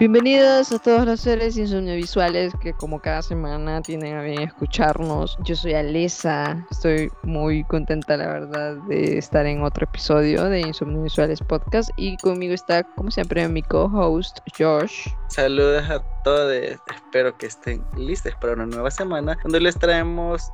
Bienvenidos a todos los seres visuales que como cada semana tienen a bien escucharnos. Yo soy Alesa, estoy muy contenta la verdad de estar en otro episodio de Visuales Podcast y conmigo está como siempre mi co-host Josh. Saludos a todos, espero que estén listos para una nueva semana donde les traemos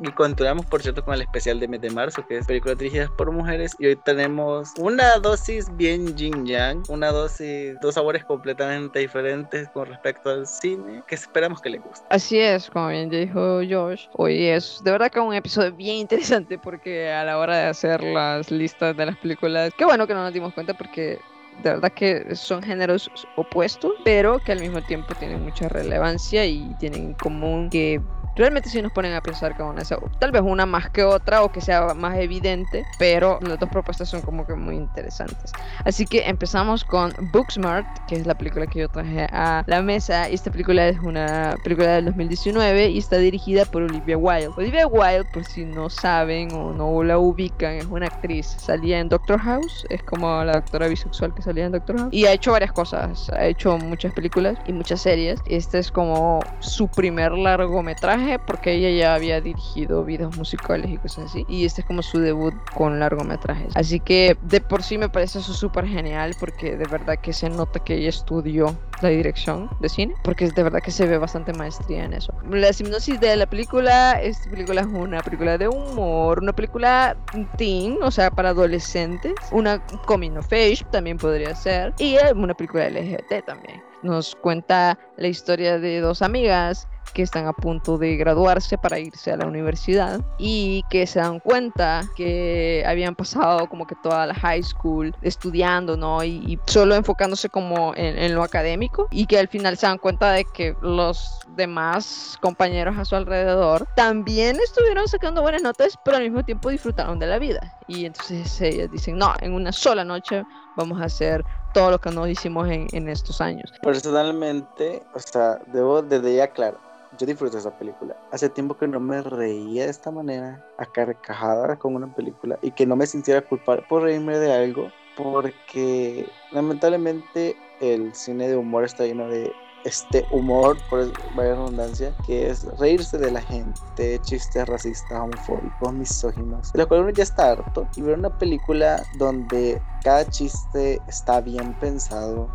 y continuamos por cierto con el especial de mes de marzo que es películas dirigidas por mujeres y hoy tenemos una dosis bien yin yang, una dosis, dos sabores completamente diferentes con respecto al cine que esperamos que les guste. Así es, como bien dijo Josh, hoy es de verdad que un episodio bien interesante porque a la hora de hacer las listas de las películas, qué bueno que no nos dimos cuenta porque de verdad que son géneros opuestos, pero que al mismo tiempo tienen mucha relevancia y tienen en común que realmente si nos ponen a pensar que una tal vez una más que otra o que sea más evidente, pero las dos propuestas son como que muy interesantes. Así que empezamos con Booksmart, que es la película que yo traje a la mesa. Esta película es una película del 2019 y está dirigida por Olivia Wilde. Olivia Wilde, por si no saben o no la ubican, es una actriz. Salía en Doctor House, es como la doctora bisexual que salía en Doctor House. Y ha hecho varias cosas, ha hecho muchas películas y muchas series. Este es como su primer largometraje porque ella ya había dirigido videos musicales y cosas así. Y este es como su debut con largometrajes. Así que de por sí me parece eso súper genial porque de verdad que se nota que ella estudió la dirección de cine porque de verdad que se ve bastante maestría en eso. La hipnosis de la película, esta película es una película de humor, una película teen, o sea, para adolescentes, una coming of age también podría ser y una película LGBT también. Nos cuenta la historia de dos amigas que están a punto de graduarse para irse a la universidad y que se dan cuenta que habían pasado como que toda la high school estudiando, ¿no? Y, solo enfocándose como en, lo académico y que al final se dan cuenta de que los demás compañeros a su alrededor también estuvieron sacando buenas notas, pero al mismo tiempo disfrutaron de la vida. Y entonces ellas dicen, no, en una sola noche vamos a hacer todo lo que no hicimos en, en estos años. Personalmente, o sea, debo desde ya claro, yo disfruto esa película. Hace tiempo que no me reía de esta manera, a carcajada con una película y que no me sintiera culpable por reírme de algo, porque lamentablemente el cine de humor está lleno de este humor, por vaya redundancia, que es reírse de la gente, chistes racistas, homofóbicos, misóginos, de lo cual uno ya está harto, y ver una película donde cada chiste está bien pensado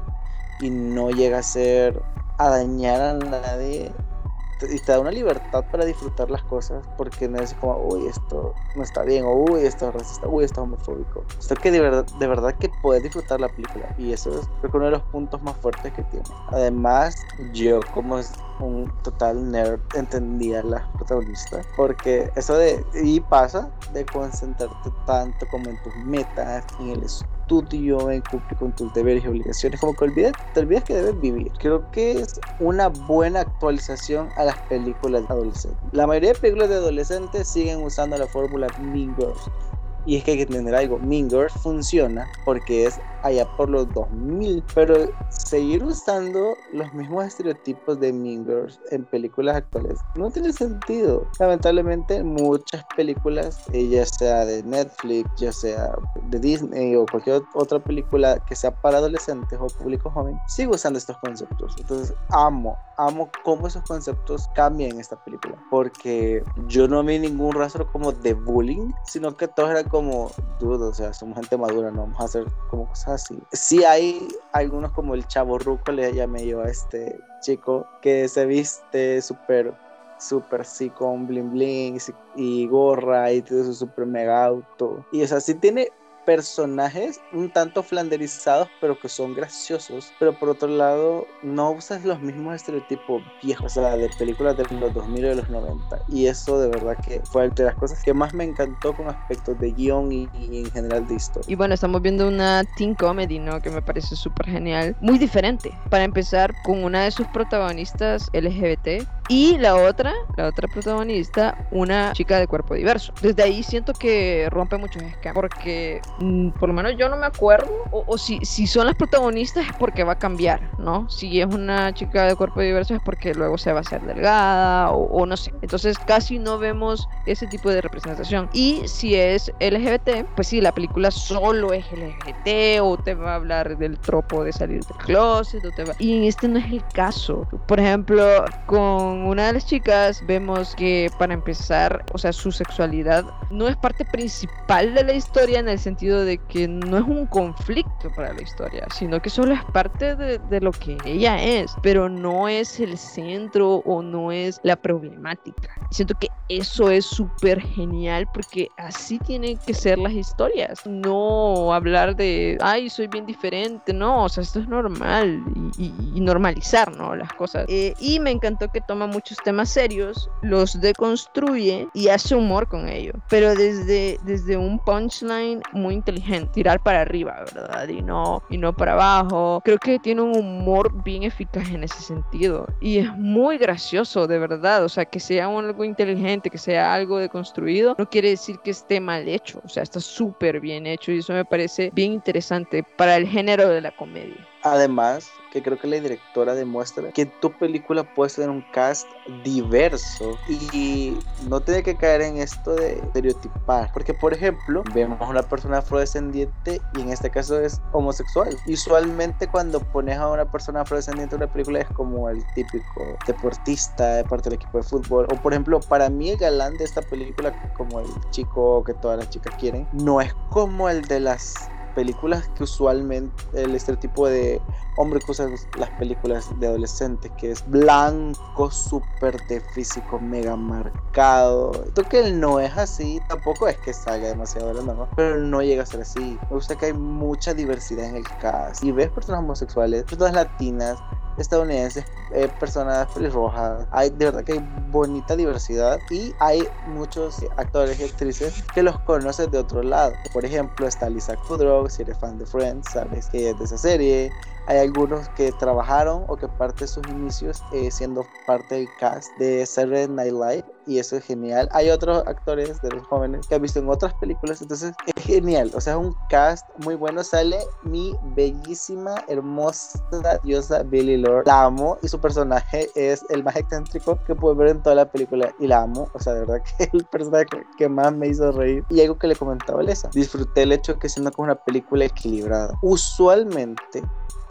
y no llega a ser a dañar a nadie y te da una libertad para disfrutar las cosas porque no es como, uy, esto no está bien, o uy, esto es racista, uy, esto es homofóbico. Esto que de verdad, de verdad que puedes disfrutar la película y eso es uno de los puntos más fuertes que tiene. Además, yo como un total nerd entendía a las protagonistas porque eso de, y pasa de concentrarte tanto como en tus metas, en el estudio, en cumplir con tus deberes y obligaciones, como que olvidas, te olvidas que debes vivir. Creo que es una buena actualización a las películas adolescentes. La mayoría de películas de adolescentes siguen usando la fórmula Mean Girls. Y es que hay que entender algo, Mean Girls funciona porque es allá por los 2000, pero seguir usando los mismos estereotipos de Mean Girls en películas actuales no tiene sentido. Lamentablemente muchas películas, eh, ya sea de Netflix, ya sea de Disney o cualquier otra película que sea para adolescentes o público joven, sigue usando estos conceptos. Entonces amo, amo cómo esos conceptos cambian en esta película, porque yo no vi ningún rastro como de bullying, sino que todos eran como dudos, o sea, somos gente madura, no vamos a hacer como cosas así. Sí hay algunos como el chavo ruco, le llamé yo a este chico, que se viste súper súper sí con bling bling y gorra y todo su super mega auto. Y o sea, sí tiene personajes un tanto flanderizados, pero que son graciosos. Pero por otro lado, no usas los mismos estereotipos viejos, o sea, de películas de los 2000 y de los 90. Y eso de verdad que fue de las cosas que más me encantó con aspectos de guion y, en general de historia. Y bueno, estamos viendo una teen comedy, ¿no? Que me parece súper genial. Muy diferente. Para empezar, con una de sus protagonistas LGBT Y la otra, la otra protagonista, una chica de cuerpo diverso. Desde ahí siento que rompe muchos esquemas, porque mm, por lo menos yo no me acuerdo, o, si, si son las protagonistas es porque va a cambiar, ¿no? Si es una chica de cuerpo diverso es porque luego se va a hacer delgada, o, no sé. Entonces casi no vemos ese tipo de representación. Y si es LGBT, pues sí, la película solo es LGBT, o te va a hablar del tropo de salir del closet, o te va... Y este no es el caso. Por ejemplo, con una de las chicas vemos que para empezar, o sea, su sexualidad no es parte principal de la historia en el sentido de que no es un conflicto para la historia, sino que solo es parte de, lo que ella es, pero no es el centro o no es la problemática. Siento que eso es súper genial porque así tienen que ser las historias, no hablar de, ay, soy bien diferente, no, o sea, esto es normal y, y, normalizar, ¿no? Las cosas. Eh, y me encantó que toma muchos temas serios, los deconstruye y hace humor con ello, pero desde, desde un punchline muy inteligente, tirar para arriba, ¿verdad? Y no, y no para abajo. Creo que tiene un humor bien eficaz en ese sentido y es muy gracioso, de verdad, o sea, que sea algo inteligente, que sea algo deconstruido, no quiere decir que esté mal hecho, o sea, está súper bien hecho y eso me parece bien interesante para el género de la comedia. Además, que creo que la directora demuestra que tu película puede tener un cast diverso y no tiene que caer en esto de estereotipar. Porque, por ejemplo, vemos a una persona afrodescendiente y en este caso es homosexual. Usualmente cuando pones a una persona afrodescendiente en una película es como el típico deportista de parte del equipo de fútbol. O, por ejemplo, para mí el galán de esta película, como el chico que todas las chicas quieren, no es como el de las películas que usualmente el estereotipo de hombre que usa las películas de adolescentes, que es blanco, súper de físico mega marcado. Creo que él no es así, tampoco es que salga demasiado de la pero no llega a ser así. Me gusta que hay mucha diversidad en el cast. Y ves personas homosexuales, personas latinas, estadounidenses, eh, personas pelirrojas. Hay de verdad que hay bonita diversidad y hay muchos actores y actrices que los conoces de otro lado. Por ejemplo, está Lisa Kudrow, si eres fan de Friends, sabes que es de esa serie. Hay algunos que trabajaron o que parte de sus inicios eh, siendo parte del cast de Saturday Night Live y eso es genial. Hay otros actores de los jóvenes que han visto en otras películas, entonces es genial. O sea, es un cast muy bueno. Sale mi bellísima, hermosa diosa Billy Lord. La amo y su personaje es el más excéntrico que puedo ver en toda la película y la amo. O sea, de verdad que el personaje que más me hizo reír. Y algo que le comentaba Lesa, disfruté el hecho de que siendo como una película equilibrada. Usualmente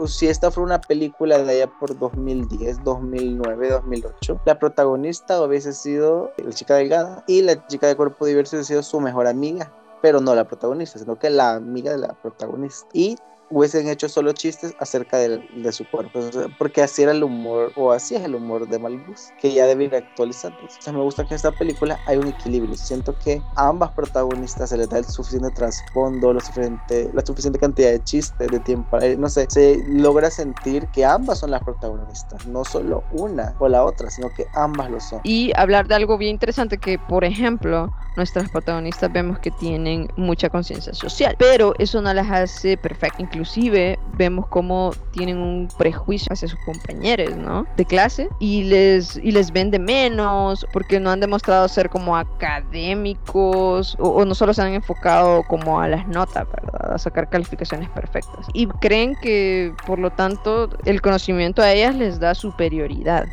si esta fue una película de allá por 2010, 2009, 2008, la protagonista hubiese sido la chica delgada y la chica de cuerpo diverso hubiese sido su mejor amiga, pero no la protagonista, sino que la amiga de la protagonista. Y hubiesen hecho solo chistes acerca de, de su cuerpo. Porque así era el humor, o así es el humor de Malbus, que ya debe ir actualizando. O sea, me gusta que en esta película hay un equilibrio. Siento que a ambas protagonistas se les da el suficiente trasfondo, lo suficiente, la suficiente cantidad de chistes, de tiempo. No sé, se logra sentir que ambas son las protagonistas, no solo una o la otra, sino que ambas lo son. Y hablar de algo bien interesante que, por ejemplo, nuestras protagonistas vemos que tienen mucha conciencia social, pero eso no las hace perfectas. Inclusive vemos cómo tienen un prejuicio hacia sus compañeros, ¿no? De clase y les, y les ven de menos porque no han demostrado ser como académicos o, o no solo se han enfocado como a las notas, ¿verdad? A sacar calificaciones perfectas. Y creen que por lo tanto el conocimiento a ellas les da superioridad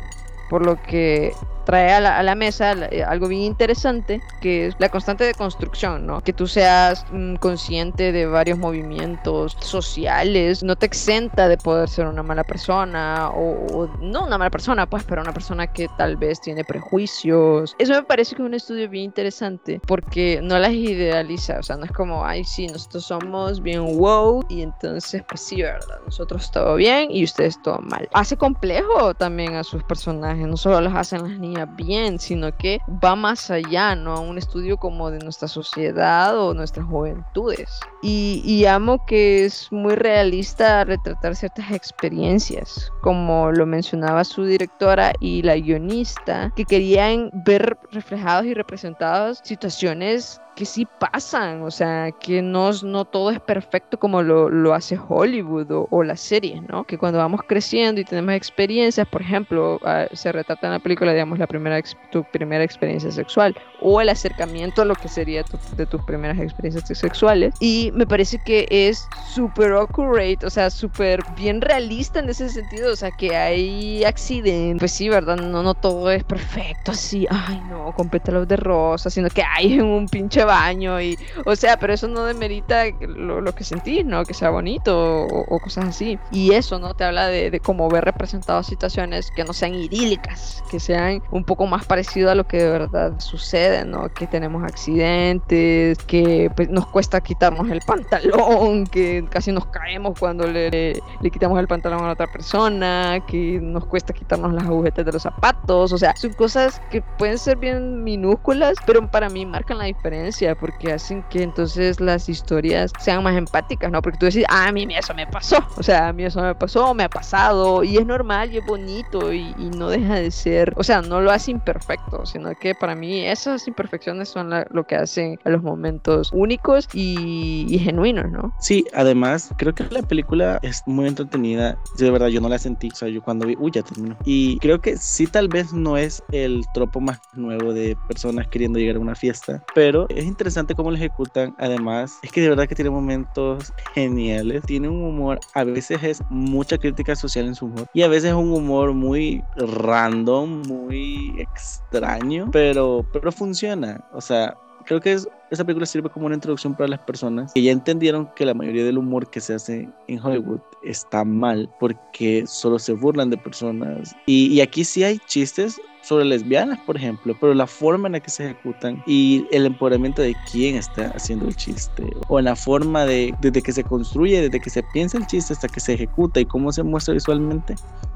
por lo que trae a la, mesa eh, algo bien interesante, que es la constante de construcción, ¿no? Que tú seas mm, consciente de varios movimientos sociales, no te exenta de poder ser una mala persona, o, no una mala persona, pues, pero una persona que tal vez tiene prejuicios. Eso me parece que es un estudio bien interesante, porque no las idealiza, o sea, no es como, ay, sí, nosotros somos bien wow, y entonces, pues sí, ¿verdad? Nosotros todo bien y ustedes todo mal. Hace complejo también a sus personajes, no solo los hacen las niñas, bien, sino que va más allá, ¿no? A un estudio como de nuestra sociedad o nuestras juventudes. Y, y amo que es muy realista retratar ciertas experiencias, como lo mencionaba su directora y la guionista, que querían ver reflejados y representadas situaciones que sí pasan, o sea, que no, no todo es perfecto como lo, lo hace Hollywood o, o, las series, ¿no? Que cuando vamos creciendo y tenemos experiencias, por ejemplo, uh, se retrata en la película, digamos, la primera tu primera experiencia sexual o el acercamiento a lo que sería tu, de tus primeras experiencias sexuales. Y me parece que es súper accurate, o sea, súper bien realista en ese sentido, o sea, que hay accidentes, pues sí, ¿verdad? No, no todo es perfecto, así, ay, no, con pétalos de rosa, sino que hay en un pinche baño y, o sea, pero eso no demerita lo, lo que sentís, ¿no? Que sea bonito o, o, cosas así. Y eso, ¿no? Te habla de, de cómo ver representadas situaciones que no sean idílicas, que sean un poco más parecido a lo que de verdad sucede, ¿no? Que tenemos accidentes, que pues, nos cuesta quitarnos el pantalón, que casi nos caemos cuando le, le, quitamos el pantalón a otra persona, que nos cuesta quitarnos las agujetas de los zapatos, o sea, son cosas que pueden ser bien minúsculas, pero para mí marcan la diferencia porque hacen que entonces las historias sean más empáticas, ¿no? Porque tú decís, ah, a mí eso me pasó, o sea, a mí eso me pasó, me ha pasado, y es normal y es bonito y, y no deja de ser, o sea, no lo hace imperfecto, sino que para mí esas imperfecciones son la, lo que hacen a los momentos únicos y, y, genuinos, ¿no? Sí, además creo que la película es muy entretenida. de verdad yo no la sentí, o sea, yo cuando vi, uy, ya terminó. Y creo que sí, tal vez no es el tropo más nuevo de personas queriendo llegar a una fiesta, pero es interesante cómo lo ejecutan. Además, es que de verdad que tiene momentos geniales. Tiene un humor, a veces es mucha crítica social en su humor y a veces es un humor muy random, muy extraño, pero, pero funciona. O sea, creo que es, esa película sirve como una introducción para las personas que ya entendieron que la mayoría del humor que se hace en Hollywood está mal porque solo se burlan de personas. Y, y aquí sí hay chistes sobre lesbianas, por ejemplo, pero la forma en la que se ejecutan y el empoderamiento de quién está haciendo el chiste, o en la forma de, desde que se construye, desde que se piensa el chiste hasta que se ejecuta y cómo se muestra visualmente,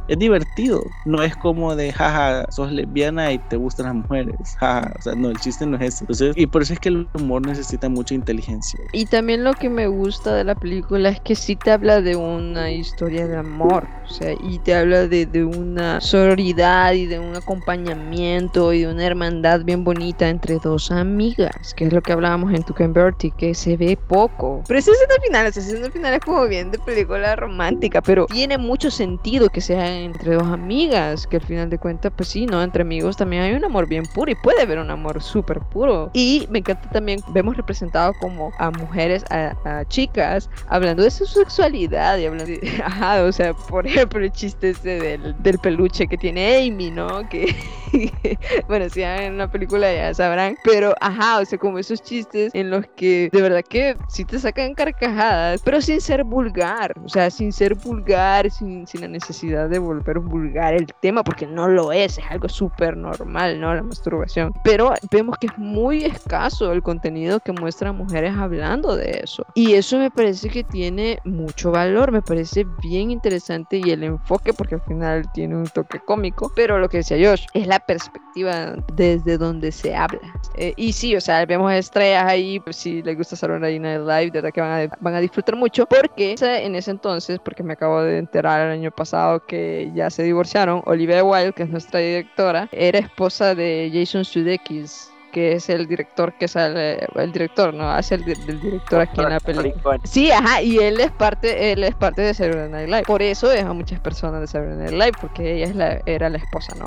es divertido. No es como de, jaja, sos lesbiana y te gustan las mujeres. Jaja, o sea, no, el chiste no es ese. Entonces, y por eso es que el humor necesita mucha inteligencia. Y también lo que me gusta de la película es que sí te habla de una historia de amor. O sea, y te habla de, de una sororidad y de un acompañamiento y de una hermandad bien bonita entre dos amigas, que es lo que hablábamos en Tuken Bertie, que se ve poco. Pero esa escena final, esa escena final es como bien de película romántica, pero tiene mucho sentido que sea entre dos amigas, que al final de cuentas, pues sí, ¿no? Entre amigos también hay un amor bien puro y puede haber un amor súper puro. Y me encanta también, vemos representado como a mujeres, a, a, chicas, hablando de su sexualidad y hablando de, ajá, o sea, por ejemplo, el chiste ese del, del peluche que tiene Amy, ¿no? Que, bueno, si en una película ya sabrán, pero ajá, o sea, como esos chistes en los que de verdad que sí te sacan carcajadas, pero sin ser vulgar, o sea, sin ser vulgar, sin, sin la necesidad de volver vulgar el tema, porque no lo es, es algo súper normal, ¿no? La masturbación. Pero vemos que es muy escaso el contenido que muestran mujeres hablando de eso. Y eso me parece que tiene mucho valor, me parece bien interesante y el enfoque, porque al final tiene un toque cómico, pero lo que decía Josh, es la perspectiva desde donde se habla. Eh, y sí, o sea, vemos estrellas ahí, pues si les gusta Saturday Night Live, de verdad que van a, van a disfrutar mucho, porque en ese entonces, porque me acabo de enterar el año pasado que ya se divorciaron, Olivia Wilde, que es nuestra directora, era esposa de Jason Sudeikis que es el director que sale, el director, ¿no? Hace el, el director aquí en la película. Sí, ajá, y él es parte, él es parte de Saturday Night Live. Por eso es a muchas personas de Saturday Night Live, porque ella es la, era la esposa, ¿no?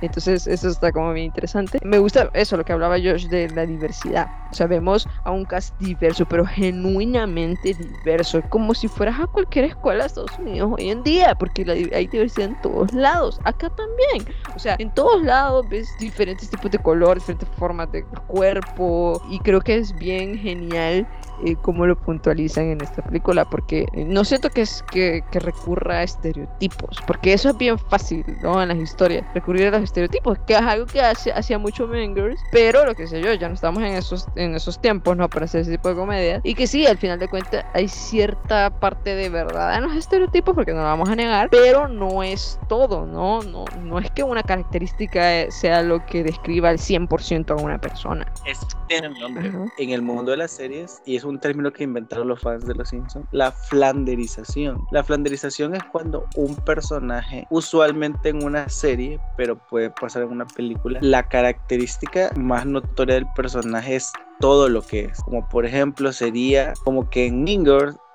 Entonces, eso está como bien interesante. Me gusta eso, lo que hablaba Josh de la diversidad. O sea, vemos a un cast diverso, pero genuinamente diverso, como si fueras a cualquier escuela de Estados Unidos hoy en día, porque la, hay diversidad en todos lados. Acá también. O sea, en todos lados ves diferentes tipos de color, diferentes formas de cuerpo y creo que es bien genial eh, cómo lo puntualizan en esta película porque no siento que es que, que, recurra a estereotipos porque eso es bien fácil ¿no? en las historias recurrir a los estereotipos que es algo que hace, hacía mucho Mengers pero lo que sé yo ya no estamos en esos en esos tiempos no para hacer ese tipo de comedia y que sí al final de cuentas hay cierta parte de verdad en los estereotipos porque no lo vamos a negar pero no es todo no no no es que una característica sea lo que describa al 100% a una persona es en el, nombre. en el mundo de las series y es un término que inventaron los fans de Los Simpsons, la flanderización. La flanderización es cuando un personaje, usualmente en una serie, pero puede pasar en una película, la característica más notoria del personaje es todo lo que es. Como por ejemplo sería como que en Mean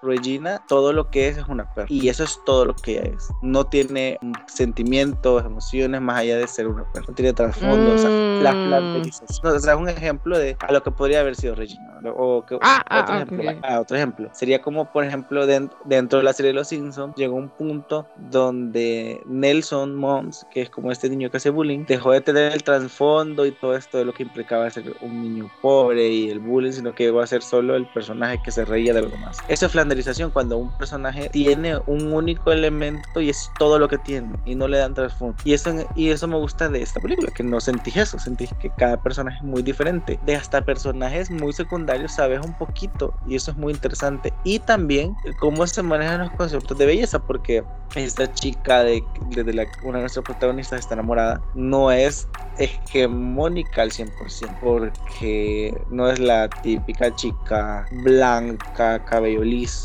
Regina todo lo que es es una perra y eso es todo lo que ella es. No tiene sentimientos, emociones más allá de ser una perra. No tiene trasfondo. O sea, la flanderización. O sea, es un ejemplo de a lo que podría haber sido Regina. O que, ah, ah, otro, ah, ejemplo, ok. ah, otro ejemplo. Sería como por ejemplo dentro, dentro de la serie de Los Simpsons llegó un punto donde Nelson Mons, que es como este niño que hace bullying, dejó de tener el trasfondo y todo esto de lo que implicaba ser un niño pobre y el bullying, sino que llegó a ser solo el personaje que se reía de lo demás. Eso es flanderización, cuando un personaje tiene un único elemento y es todo lo que tiene y no le dan trasfondo. Y eso, y eso me gusta de esta película, que no sentí eso, sentí que cada personaje es muy diferente. De hasta personajes muy secundarios sabes un poquito y eso es muy interesante. Y también cómo se manejan los conceptos de belleza, porque esta chica de, de, de la, una de nuestras protagonistas está enamorada, no es hegemónica al 100%, porque no es la típica chica blanca, cabello liso,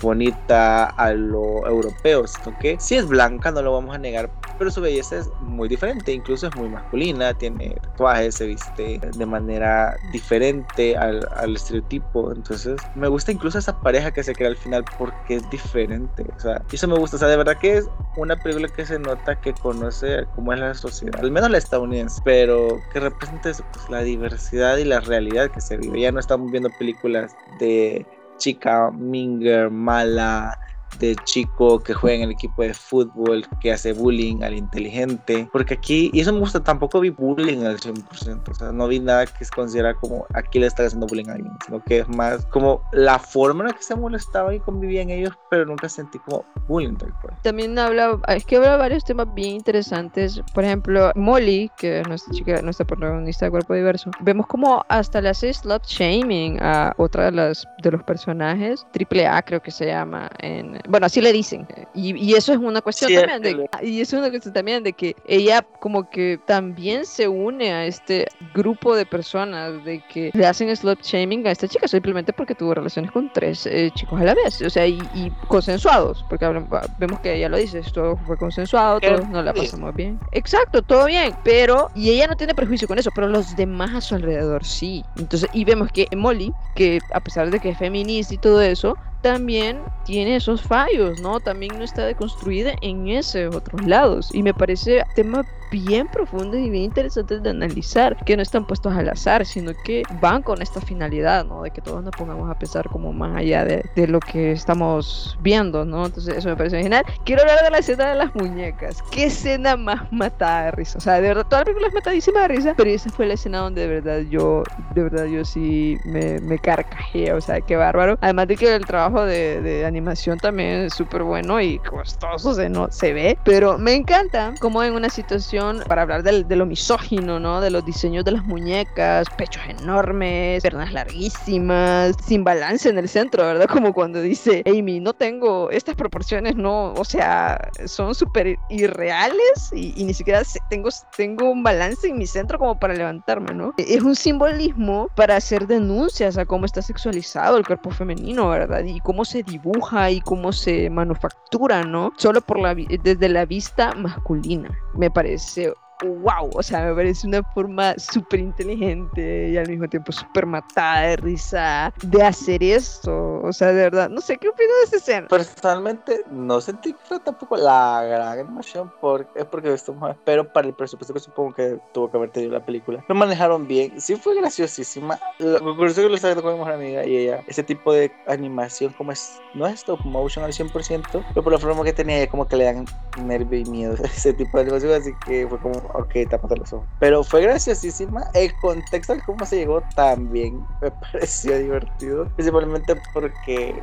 bonita a lo europeo, sino que si es blanca, no lo vamos a negar, pero su belleza es muy diferente, incluso es muy masculina, tiene tatuajes, se viste de manera diferente al, estereotipo, entonces me gusta incluso esa pareja que se crea al final porque es diferente, o sea, eso me gusta, o sea, de verdad que es una película que se nota que conoce cómo es la sociedad, al menos la estadounidense, pero que representa pues, la diversidad y la realidad que se vive. Ya no estamos viendo películas de chica minger, mala, de chico que juega en el equipo de fútbol, que hace bullying al inteligente, porque aquí, y eso me gusta, tampoco vi bullying al 100%, o sea, no vi nada que se considera como aquí le está haciendo bullying a alguien, sino que es más como la forma en la que se molestaba y convivían ellos, pero nunca sentí como bullying tal cual. También habla, es que habla varios temas bien interesantes, por ejemplo, Molly, que es nuestra chica, nuestra protagonista de Cuerpo Diverso, vemos como hasta le hace slut shaming a otra de, las, de los personajes, Triple A creo que se llama en bueno, así le dicen. Y, y eso es una cuestión Sí, también de, y eso es una cuestión también de que ella como que también se une a este grupo de personas de que le hacen slut shaming a esta chica simplemente porque tuvo relaciones con tres eh, chicos a la vez, o sea, y, y consensuados, porque hablan- vemos que ella lo dice, esto fue consensuado, todos nos la pasamos bien. Exacto, todo bien, pero y ella no tiene prejuicio con eso, pero los demás a su alrededor sí. Entonces, y vemos que Molly, que a pesar de que es feminista y todo eso, también tiene esos fallos, ¿no? También no está deconstruida en esos otros lados. Y me parece tema bien profundo y bien interesante de analizar, que no están puestos al azar, sino que van con esta finalidad, ¿no? De que todos nos pongamos a pensar como más allá de, lo que estamos viendo, ¿no? Entonces eso me parece genial. Quiero hablar de la escena de las muñecas. ¿Qué escena más matada de risa? O sea, de verdad, toda la película es matadísima de risa, pero esa fue la escena donde de verdad yo, de verdad yo sí me, me carcajé, o sea, qué bárbaro. Además de que el trabajo de, de animación también es súper bueno y costoso se, no, se ve, pero me encanta como en una situación para hablar del, de lo misógino, ¿no? De los diseños de las muñecas, pechos enormes, piernas larguísimas, sin balance en el centro, ¿verdad? Como cuando dice Amy, no tengo estas proporciones, no, o sea, son súper irreales y, y ni siquiera tengo, tengo un balance en mi centro como para levantarme, ¿no? Es un simbolismo para hacer denuncias a cómo está sexualizado el cuerpo femenino, ¿verdad? Y cómo se dibuja y cómo se manufactura, ¿no? Solo por la, desde la vista masculina. Me parece wow, o sea, me parece una forma súper inteligente y al mismo tiempo súper matada de risa de hacer esto. O sea, de verdad, no sé, ¿qué opinas de esa escena? Personalmente no sentí tampoco la gran animación porque es porque esto pero para el presupuesto que supongo que tuvo que haber tenido la película lo manejaron bien sí fue graciosísima lo es que lo estaba con mi mejor amiga y ella ese tipo de animación como es no es stop motion al 100% pero por la forma que tenía como que le dan nervio y miedo ese tipo de animación así que fue como ok tapate los ojos. Pero fue graciosísima. El contexto de cómo se llegó también me pareció divertido. Principalmente porque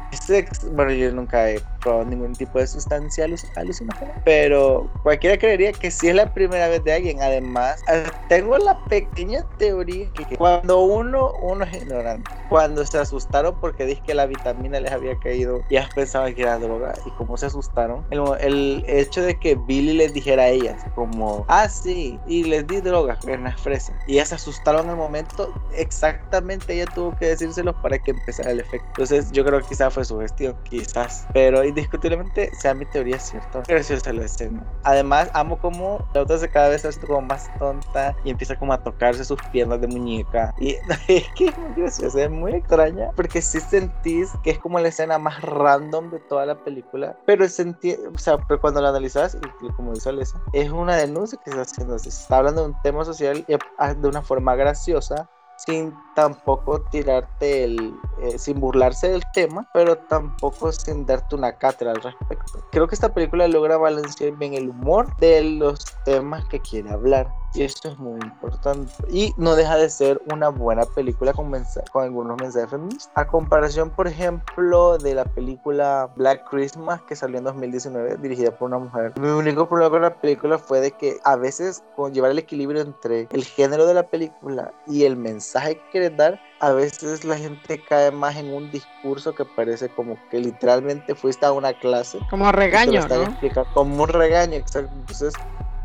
bueno yo nunca he probado ningún tipo de sustancia aluc- alucinógena pero cualquiera creería que si es la primera vez de alguien. Además tengo la pequeña teoría que cuando uno uno es ignorante cuando se asustaron porque dije que la vitamina les había caído ya pensaban que era droga y como se asustaron el, el hecho de que Billy les dijera a ellas como ah sí sí, y les di drogas, que eran fresa. Y ellas se asustaron al momento, exactamente ella tuvo que decírselos para que empezara el efecto. Entonces yo creo que quizás fue su gestión, quizás. Pero indiscutiblemente, sea mi teoría cierta, graciosa la escena. Además, amo como la otra se cada vez hace como más tonta y empieza como a tocarse sus piernas de muñeca. Y es que es muy graciosa, es muy extraña, porque si sentís que es como la escena más random de toda la película, pero sentí, o sea, pero cuando la analizas, y como dice Alessa, es una denuncia que está haciendo, se está hablando de un tema social de una forma graciosa, sin tampoco tirarte el, eh, sin burlarse del tema, pero tampoco sin darte una cátedra al respecto. Creo que esta película logra balancear bien el humor de los temas que quiere hablar. Y esto es muy importante. Y no deja de ser una buena película con, con algunos mensajes feministas. A comparación, por ejemplo, de la película Black Christmas que salió en 2019, dirigida por una mujer. Mi único problema con la película fue de que a veces, con llevar el equilibrio entre el género de la película y el mensaje que quiere dar, a veces la gente cae más en un discurso que parece como que literalmente fuiste a una clase. Como regaño, ¿no? Como un regaño, exacto. Entonces,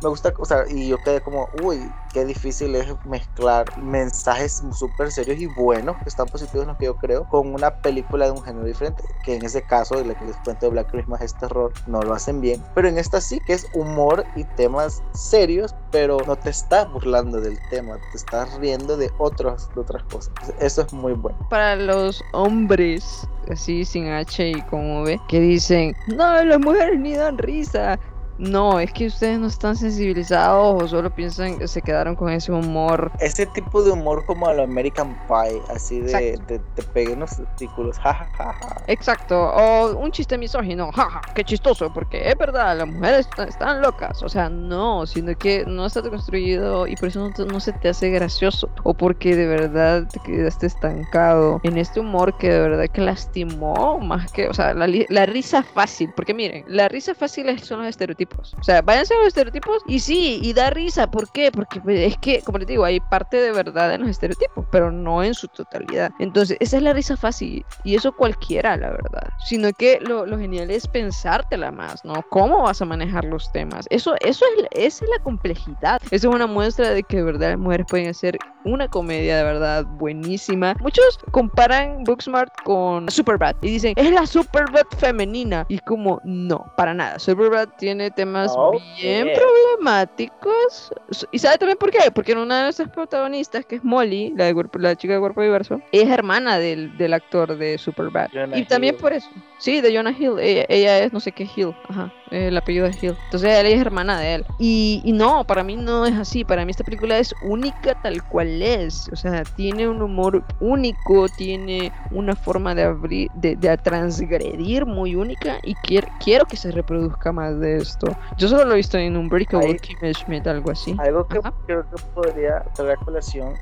me gusta, o sea, y yo quedé como, uy, qué difícil es mezclar mensajes súper serios y buenos, que están positivos en lo que yo creo, con una película de un género diferente, que en ese caso, de la que les cuento de Black Christmas es terror, no lo hacen bien, pero en esta sí que es humor y temas serios, pero no te está burlando del tema, te estás riendo de, otras de otras cosas. Eso es muy bueno. Para los hombres, así sin H y como V, que dicen, no, las mujeres ni dan risa, no, es que ustedes no están sensibilizados o solo piensan que se quedaron con ese humor. Ese tipo de humor como a lo American Pie, así de, te peguen los testículos, jajaja. Exacto, o un chiste misógino, jaja, qué chistoso, porque es verdad, las mujeres están, locas. O sea, no, sino que no está construido y por eso no, se te hace gracioso. O porque de verdad te quedaste estancado en este humor que de verdad que lastimó más que, o sea, la, la risa fácil. Porque miren, la risa fácil son los estereotipos o sea, váyanse a los estereotipos y sí, y da risa. ¿Por qué? Porque pues, es que, como les digo, hay parte de verdad en los estereotipos, pero no en su totalidad. Entonces, esa es la risa fácil. Y eso cualquiera, la verdad. Sino que lo, genial es pensártela más, ¿no? ¿Cómo vas a manejar los temas? Eso, eso es, esa es la complejidad. Eso es una muestra de que de verdad las mujeres pueden hacer una comedia de verdad buenísima. Muchos comparan Booksmart con Superbad y dicen, es la Superbad femenina. Y como, no, para nada. Superbad tiene temas bien problemáticos. ¿Y sabe también por qué? Porque en una de nuestras protagonistas, que es Molly, la, de la chica de cuerpo diverso, es hermana del, del actor de Superbad. y también por eso. Sí, de Jonah Hill. Ella, es no sé qué Hill. Ajá. El apellido de Hill. Entonces ella es hermana de él. Y, y no, para mí no es así. Para mí esta película es única tal cual es. O sea, tiene un humor único, tiene una forma de abrir, de, de transgredir muy única. Y quiero, quiero que se reproduzca más de esto. Yo solo lo he visto en un Breakable Kimmy Schmidt, algo así. Algo que creo que podría traer a colación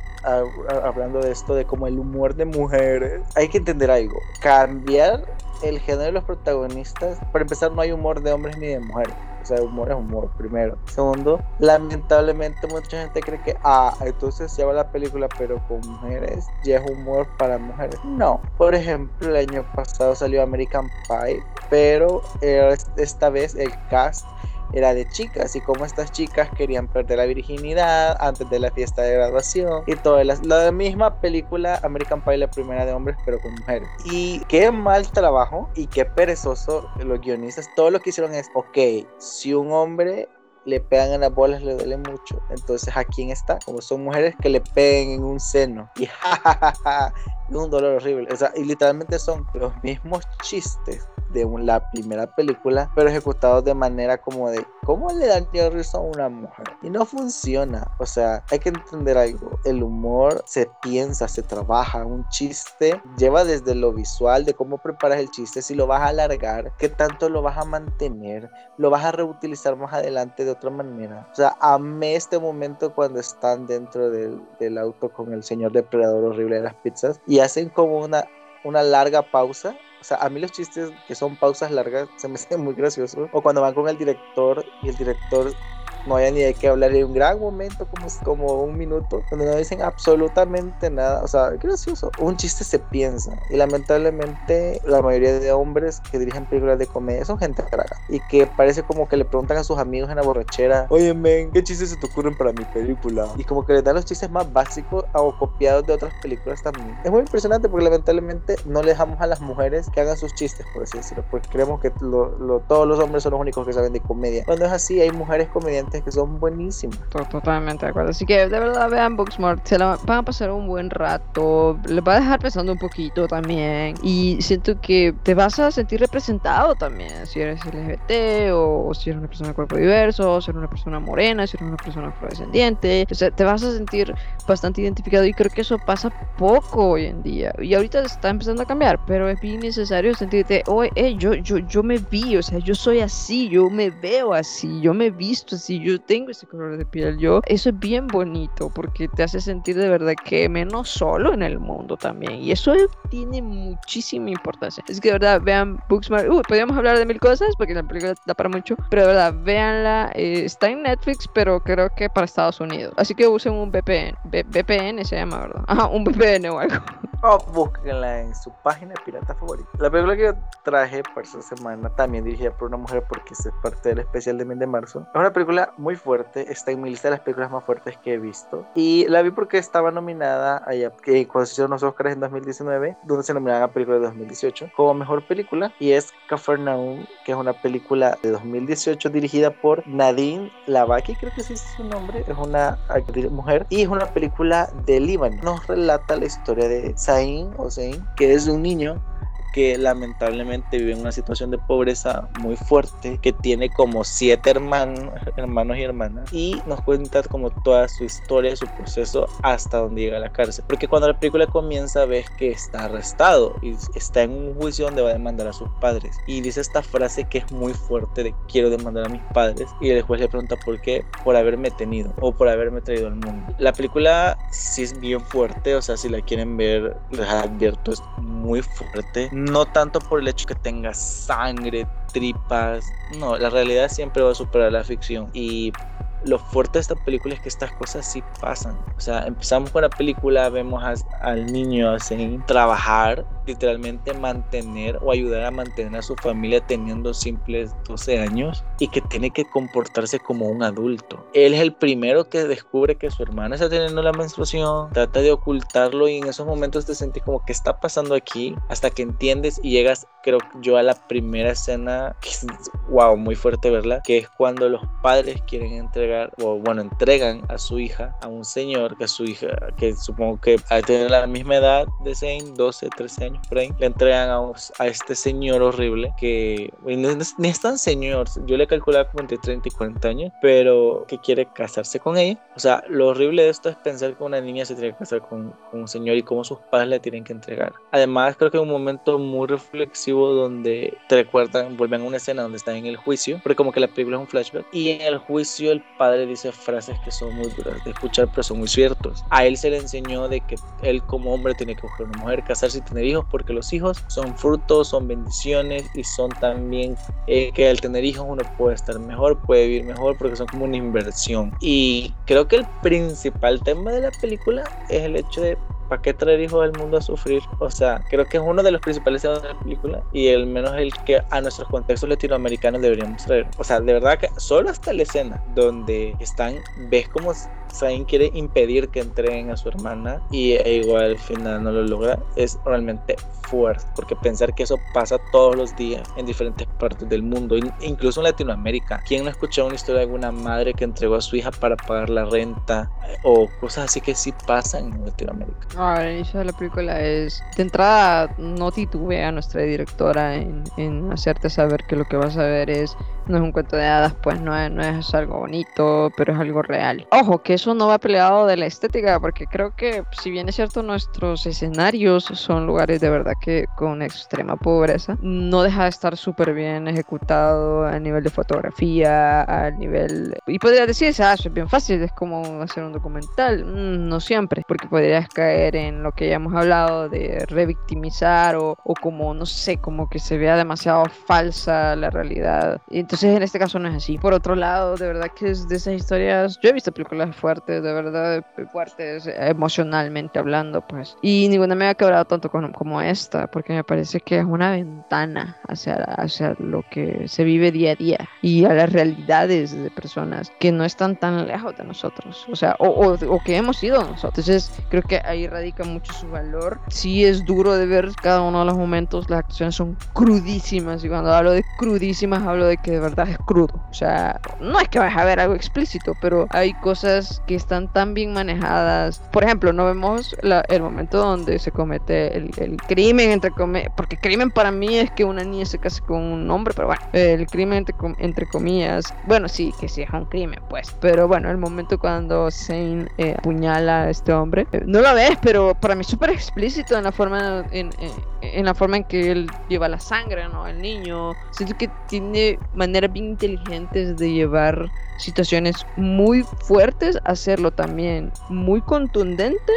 hablando de esto de como el humor de mujeres. Hay que entender algo. Cambiar el género de los protagonistas, para empezar, no hay humor de hombres ni de mujeres. O sea, humor es humor, primero. Segundo, lamentablemente mucha gente cree que, ah, entonces se va la película, pero con mujeres ya es humor para mujeres. No. Por ejemplo, el año pasado salió American Pie, pero esta vez el cast era de chicas y como estas chicas querían perder la virginidad antes de la fiesta de graduación y toda la, la misma película American Pie la primera de hombres pero con mujeres y qué mal trabajo y qué perezoso los guionistas todo lo que hicieron es ok si un hombre le pegan en las bolas le duele mucho. Entonces, ¿a quién está? Como son mujeres que le peguen en un seno. Y jajaja, un dolor horrible. O sea, y literalmente son los mismos chistes de la primera película, pero ejecutados de manera como de ¿cómo le dan risa a una mujer? Y no funciona. O sea, hay que entender algo. El humor se piensa, se trabaja. Un chiste lleva desde lo visual, de cómo preparas el chiste, si lo vas a alargar, qué tanto lo vas a mantener, lo vas a reutilizar más adelante de otra manera. O sea, amé este momento cuando están dentro del, del auto con el señor depredador horrible de las pizzas y hacen como una, una larga pausa o sea, a mí los chistes que son pausas largas se me hacen muy graciosos. O cuando van con el director y el director no haya ni de qué hablar. Hay un gran momento, como, como un minuto, donde no dicen absolutamente nada. O sea, gracioso. Un chiste se piensa. Y lamentablemente, la mayoría de hombres que dirigen películas de comedia son gente traga. Y que parece como que le preguntan a sus amigos en la borrachera: Oye, men, ¿qué chistes se te ocurren para mi película? Y como que les dan los chistes más básicos o copiados de otras películas también. Es muy impresionante porque lamentablemente no le dejamos a las mujeres que hagan sus chistes, por así decirlo. Pues creemos que todos los hombres son los únicos que saben de comedia. Cuando es así, hay mujeres comediantes que son buenísimas. Totalmente de acuerdo. Así que de verdad vean Booksmart. Se la van a pasar un buen rato. Les va a dejar pensando un poquito también. Y siento que te vas a sentir representado también. Si eres LGBT o, si eres una persona de cuerpo diverso, o si eres una persona morena, si eres una persona afrodescendiente. O sea, te vas a sentir bastante identificado y creo que eso pasa poco hoy en día. Y ahorita está empezando a cambiar, pero es bien necesario sentirte, oye, oh, yo, yo, yo me vi, o sea, yo soy así, yo me veo así, yo me visto así, yo tengo ese color de piel, yo, eso es bien bonito porque te hace sentir de verdad que menos solo en el mundo también. Y eso tiene muchísima importancia. Es que de verdad, vean Booksmart, uh, podríamos hablar de mil cosas porque la película da para mucho, pero de verdad, véanla, eh, está en Netflix, pero creo que para Estados Unidos. Así que usen un VPN, VPN se llama, ¿verdad? Ajá, un VPN o algo. Oh, búsquenla en su página pirata favorita. La película que yo traje para esta semana, también dirigida por una mujer porque es parte del especial de mes de marzo, es una película muy fuerte, está en mi lista de las películas más fuertes que he visto. Y la vi porque estaba nominada allá, que cuando se hicieron los Oscars en 2019, donde se nominaban a película de 2018 como mejor película, y es Capernaum, que es una película de 2018 dirigida por Nadine Lavaki, creo que ese es su nombre, es una mujer, y es una película de Líbano. Nos relata la historia de Zain, o Zain, que es un niño que lamentablemente vive en una situación de pobreza muy fuerte, que tiene como siete hermanos, hermanos y hermanas, y nos cuenta como toda su historia, su proceso hasta donde llega a la cárcel. Porque cuando la película comienza ves que está arrestado y está en un juicio donde va a demandar a sus padres. Y dice esta frase que es muy fuerte de quiero demandar a mis padres. Y el juez le pregunta por qué, por haberme tenido o por haberme traído al mundo. La película sí es bien fuerte, o sea, si la quieren ver, les advierto, es muy fuerte no tanto por el hecho que tenga sangre, tripas. No, la realidad siempre va a superar la ficción. Y lo fuerte de esta película es que estas cosas sí pasan. O sea, empezamos con la película, vemos al niño sin trabajar, literalmente mantener o ayudar a mantener a su familia teniendo simples 12 años y que tiene que comportarse como un adulto. Él es el primero que descubre que su hermana está teniendo la menstruación, trata de ocultarlo y en esos momentos te sentís como que está pasando aquí hasta que entiendes y llegas, creo yo, a la primera escena que es, wow, muy fuerte verla, que es cuando los padres quieren entregar o bueno, entregan a su hija a un señor que su hija, que supongo que a tener la misma edad de Zane, 12, 13 años por le entregan a, a este señor horrible que ni es tan señor, yo le calculaba como entre 30 y 40 años, pero que quiere casarse con ella. O sea, lo horrible de esto es pensar que una niña se tiene que casar con, con un señor y cómo sus padres le tienen que entregar. Además, creo que es un momento muy reflexivo donde te recuerdan, vuelven a una escena donde están en el juicio, porque como que la película es un flashback, y en el juicio el padre dice frases que son muy duras de escuchar, pero son muy ciertos. A él se le enseñó de que él como hombre tiene que buscar una mujer, casarse y tener hijos, porque los hijos son frutos, son bendiciones y son también eh, que al tener hijos uno puede estar mejor, puede vivir mejor, porque son como una inversión. Y creo que el principal tema de la película es el hecho de ¿para qué traer hijos al mundo a sufrir? O sea, creo que es uno de los principales temas de la película y el menos el que a nuestros contextos latinoamericanos deberíamos traer. O sea, de verdad que solo hasta la escena donde están, ves como Zayn quiere impedir que entreguen a su hermana y e igual al final no lo logra, es realmente fuerte, porque pensar que eso pasa todos los días en diferentes partes del mundo, incluso en Latinoamérica. ¿Quién no ha escuchado una historia de alguna madre que entregó a su hija para pagar la renta o cosas así que sí pasan en Latinoamérica? Ah, el inicio de la película es, de entrada, no titubea nuestra directora en, en hacerte saber que lo que vas a ver es no es un cuento de hadas, pues no es, no es algo bonito, pero es algo real. Ojo, que eso no va peleado de la estética, porque creo que si bien es cierto nuestros escenarios son lugares de verdad que con extrema pobreza, no deja de estar súper bien ejecutado a nivel de fotografía, a nivel... Y podrías decir, ah, es bien fácil, es como hacer un documental. Mm, no siempre, porque podrías caer en lo que ya hemos hablado de revictimizar o, o como, no sé, como que se vea demasiado falsa la realidad. Y entonces Entonces en este caso no es así. Por otro lado, de verdad que es de esas historias, yo he visto películas fuertes, de verdad fuertes emocionalmente hablando, pues. Y ninguna me ha quebrado tanto como esta, porque me parece que es una ventana hacia, hacia lo que se vive día a día y a las realidades de personas que no están tan lejos de nosotros, o sea, o, o, que hemos sido nosotros. Entonces creo que ahí radica mucho su valor. Sí es duro de ver cada uno de los momentos, las acciones son crudísimas y cuando hablo de crudísimas hablo de que verdad es crudo. O sea, no es que vayas a ver algo explícito, pero hay cosas que están tan bien manejadas. Por ejemplo, no vemos el momento donde se comete el, el crimen, entre comillas, porque crimen para mí es que una niña se case con un hombre, pero bueno, el crimen entre, entre comillas, bueno, sí, que sí es un crimen, pues, pero bueno, el momento cuando Zane eh, apuñala a este hombre, eh, no lo ves, pero para mí es súper explícito en la forma en, en, en, la forma en que él lleva la sangre, ¿no? El niño, siento que tiene maneras bien inteligentes de llevar situaciones muy fuertes, hacerlo también muy contundente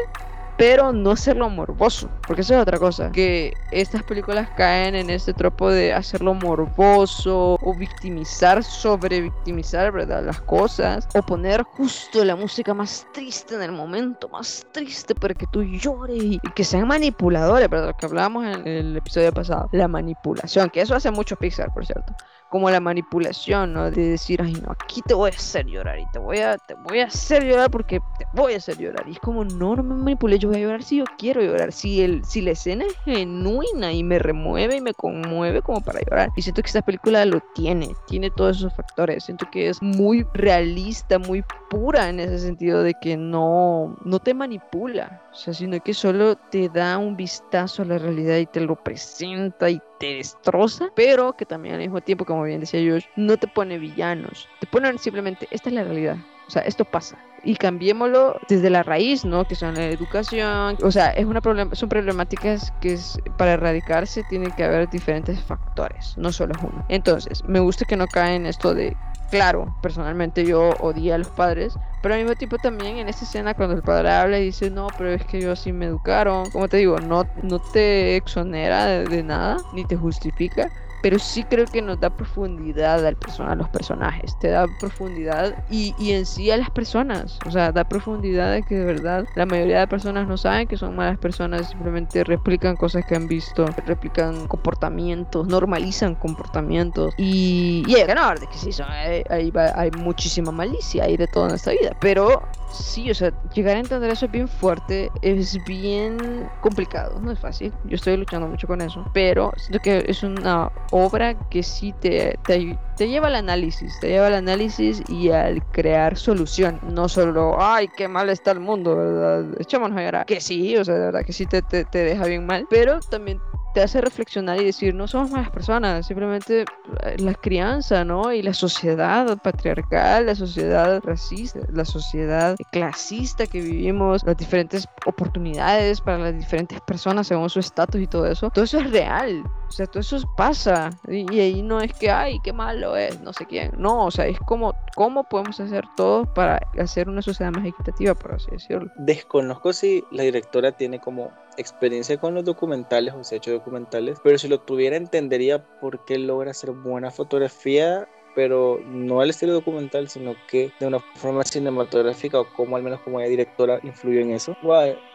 pero no hacerlo morboso, porque eso es otra cosa, que estas películas caen en este tropo de hacerlo morboso o victimizar, sobre victimizar, ¿verdad? Las cosas, o poner justo la música más triste en el momento más triste para que tú llores y, que sean manipuladores, ¿verdad? Lo que hablábamos en el episodio pasado, la manipulación, que eso hace mucho Pixar, por cierto como la manipulación, ¿no? De decir, ay, no, aquí te voy a hacer llorar y te voy a, te voy a hacer llorar porque te voy a hacer llorar. Y es como, no, no me manipule, yo voy a llorar si yo quiero llorar. Si, el, si la escena es genuina y me remueve y me conmueve como para llorar. Y siento que esta película lo tiene, tiene todos esos factores. Siento que es muy realista, muy pura en ese sentido de que no, no te manipula, o sea, sino que solo te da un vistazo a la realidad y te lo presenta y te destroza, pero que también al mismo tiempo, como bien decía Josh, no te pone villanos, te ponen simplemente, esta es la realidad, o sea, esto pasa. Y cambiémoslo desde la raíz, ¿no? Que son la educación. O sea, es una problem son problemáticas que es, para erradicarse tiene que haber diferentes factores, no solo uno. Entonces, me gusta que no caen esto de claro, personalmente yo odié a los padres, pero al mismo tiempo también en esa escena cuando el padre habla y dice, no, pero es que yo así me educaron, como te digo, no, no te exonera de nada, ni te justifica, pero sí creo que nos da profundidad al a los personajes, te da profundidad y, y, en sí a las personas, o sea, da profundidad de que de verdad la mayoría de personas no saben que son malas personas, simplemente replican cosas que han visto, replican comportamientos, normalizan comportamientos y, y hay ganar de que sí, son, hay, hay, hay muchísima malicia, hay de todo en esta vida, pero sí, o sea, llegar a entender eso es bien fuerte, es bien complicado, no es fácil, yo estoy luchando mucho con eso, pero siento que es una obra que sí te, te, lleva al análisis, te lleva al análisis y al crear solución. No solo, ay, qué mal está el mundo, ¿verdad? Echémonos a. Que sí, o sea, de verdad que sí te, te, te deja bien mal, pero también te hace reflexionar y decir, no somos malas personas, simplemente eh, la crianza, ¿no? Y la sociedad patriarcal, la sociedad racista, la sociedad clasista que vivimos, las diferentes oportunidades para las diferentes personas según su estatus y todo eso, todo eso es real, o sea, todo eso pasa. Y, ahí no es que, ay, qué malo es, no sé quién, no, o sea, es como, ¿cómo podemos hacer todo para hacer una sociedad más equitativa, por así decirlo? Desconozco si la directora tiene como experiencia con los documentales o se ha hecho documentales, pero si lo tuviera entendería por qué logra hacer buena fotografía pero no al estilo documental, sino que de una forma cinematográfica o como al menos como ella directora influyó en eso.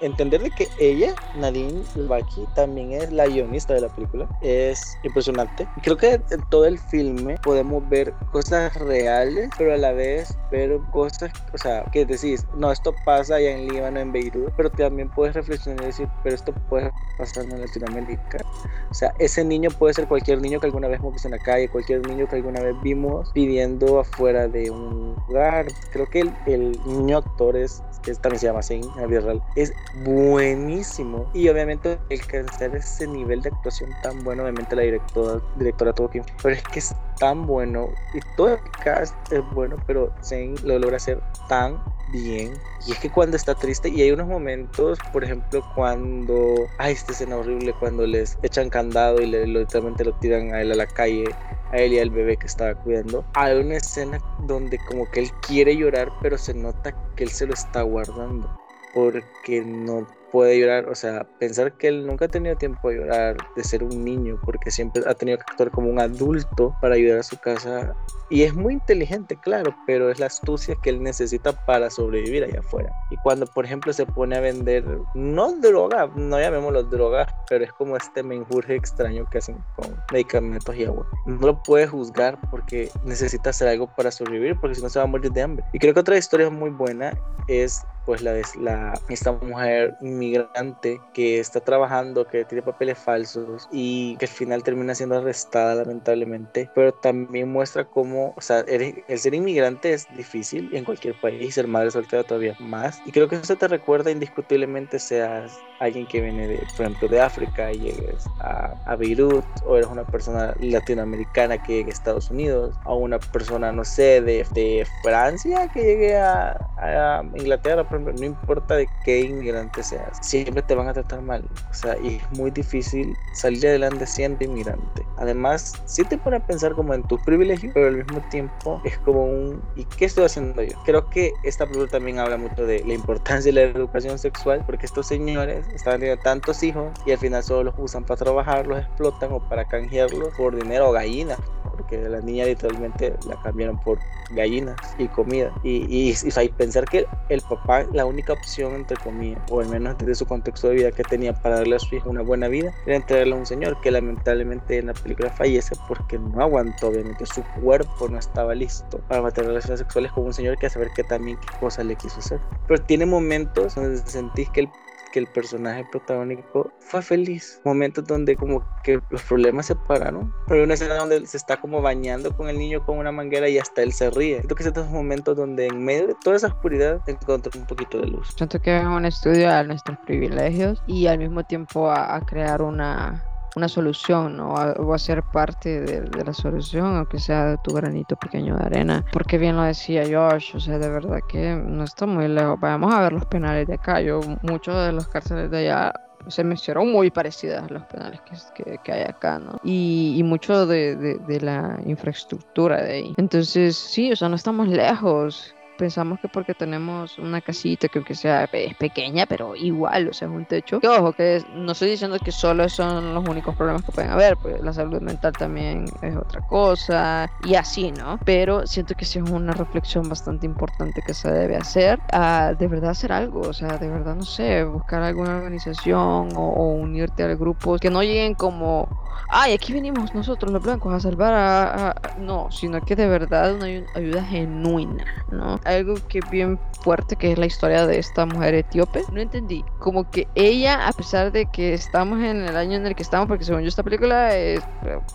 entender de que ella, Nadine Baki, también es la guionista de la película es impresionante. Creo que en todo el filme podemos ver cosas reales, pero a la vez ver cosas, o sea, que decís, no, esto pasa allá en Líbano, en Beirut, pero también puedes reflexionar y decir, pero esto puede pasar en Latinoamérica. O sea, ese niño puede ser cualquier niño que alguna vez hemos visto en la calle, cualquier niño que alguna vez vimos pidiendo afuera de un lugar. Creo que el, el niño actor es, que también se llama así en real, es buenísimo. Y obviamente alcanzar ese nivel de actuación tan bueno, obviamente la directora, directora tuvo que... Pero es que es tan bueno y todo el cast es bueno, pero Zane lo logra hacer tan bien. Y es que cuando está triste, y hay unos momentos, por ejemplo, cuando. Ay, esta escena horrible, cuando les echan candado y le, literalmente lo tiran a él a la calle, a él y al bebé que estaba cuidando. Hay una escena donde, como que él quiere llorar, pero se nota que él se lo está guardando porque no puede llorar, o sea, pensar que él nunca ha tenido tiempo de llorar, de ser un niño, porque siempre ha tenido que actuar como un adulto para ayudar a su casa. Y es muy inteligente, claro, pero es la astucia que él necesita para sobrevivir allá afuera. Y cuando, por ejemplo, se pone a vender, no droga, no llamémoslo drogas, pero es como este menjurje extraño que hacen con medicamentos y agua. No lo puede juzgar porque necesita hacer algo para sobrevivir, porque si no se va a morir de hambre. Y creo que otra historia muy buena es pues la, la, esta mujer inmigrante que está trabajando, que tiene papeles falsos y que al final termina siendo arrestada lamentablemente, pero también muestra cómo, o sea, el ser inmigrante es difícil en cualquier país ser madre soltera todavía más. Y creo que eso te recuerda indiscutiblemente seas alguien que viene, de, por ejemplo, de África y llegues a, a Beirut, o eres una persona latinoamericana que llegue a Estados Unidos, o una persona, no sé, de, de Francia que llegue a, a Inglaterra, por no importa de qué inmigrante seas, siempre te van a tratar mal. O sea, y es muy difícil salir adelante siendo inmigrante. Además, si te pone a pensar como en tus privilegios, pero al mismo tiempo es como un ¿y qué estoy haciendo yo? Creo que esta película también habla mucho de la importancia de la educación sexual, porque estos señores están teniendo tantos hijos y al final solo los usan para trabajar, los explotan o para canjearlos por dinero o gallinas porque la niña literalmente la cambiaron por gallinas y comida. Y, y, y, pensar que el papá, la única opción, entre comillas, o al menos desde su contexto de vida que tenía para darle a su hijo una buena vida, era entregarle a un señor que lamentablemente en la película fallece porque no aguantó, obviamente su cuerpo no estaba listo para mantener relaciones sexuales con un señor que a saber que también qué cosa le quiso hacer. Pero tiene momentos donde sentís que el que el personaje protagónico fue feliz. Momentos donde como que los problemas se pararon. Pero hay una escena donde se está como bañando con el niño con una manguera y hasta él se ríe. Siento que estos momentos donde en medio de toda esa oscuridad encontró un poquito de luz. Siento que es un estudio a nuestros privilegios y al mismo tiempo a crear una una solución o a, ser parte de, la solución, aunque sea tu granito pequeño de arena. Porque bien lo decía Josh, o sea, de verdad que no está muy lejos. Vamos a ver los penales de acá. Yo, muchos de los cárceles de allá se me hicieron muy parecidas a los penales que, que, hay acá, ¿no? Y, y mucho de, de, de, la infraestructura de ahí. Entonces, sí, o sea, no estamos lejos pensamos que porque tenemos una casita que aunque sea es pequeña, pero igual, o sea, es un techo. Que ojo, que no estoy diciendo que solo son los únicos problemas que pueden haber, pues la salud mental también es otra cosa y así, ¿no? Pero siento que sí es una reflexión bastante importante que se debe hacer, a de verdad hacer algo, o sea, de verdad, no sé, buscar alguna organización o, unirte al grupo, que no lleguen como, ay, aquí venimos nosotros los blancos a salvar a, a... no, sino que de verdad una ayuda genuina, ¿no? algo que es bien fuerte, que es la historia de esta mujer etíope. No entendí. Como que ella, a pesar de que estamos en el año en el que estamos, porque según yo esta película es,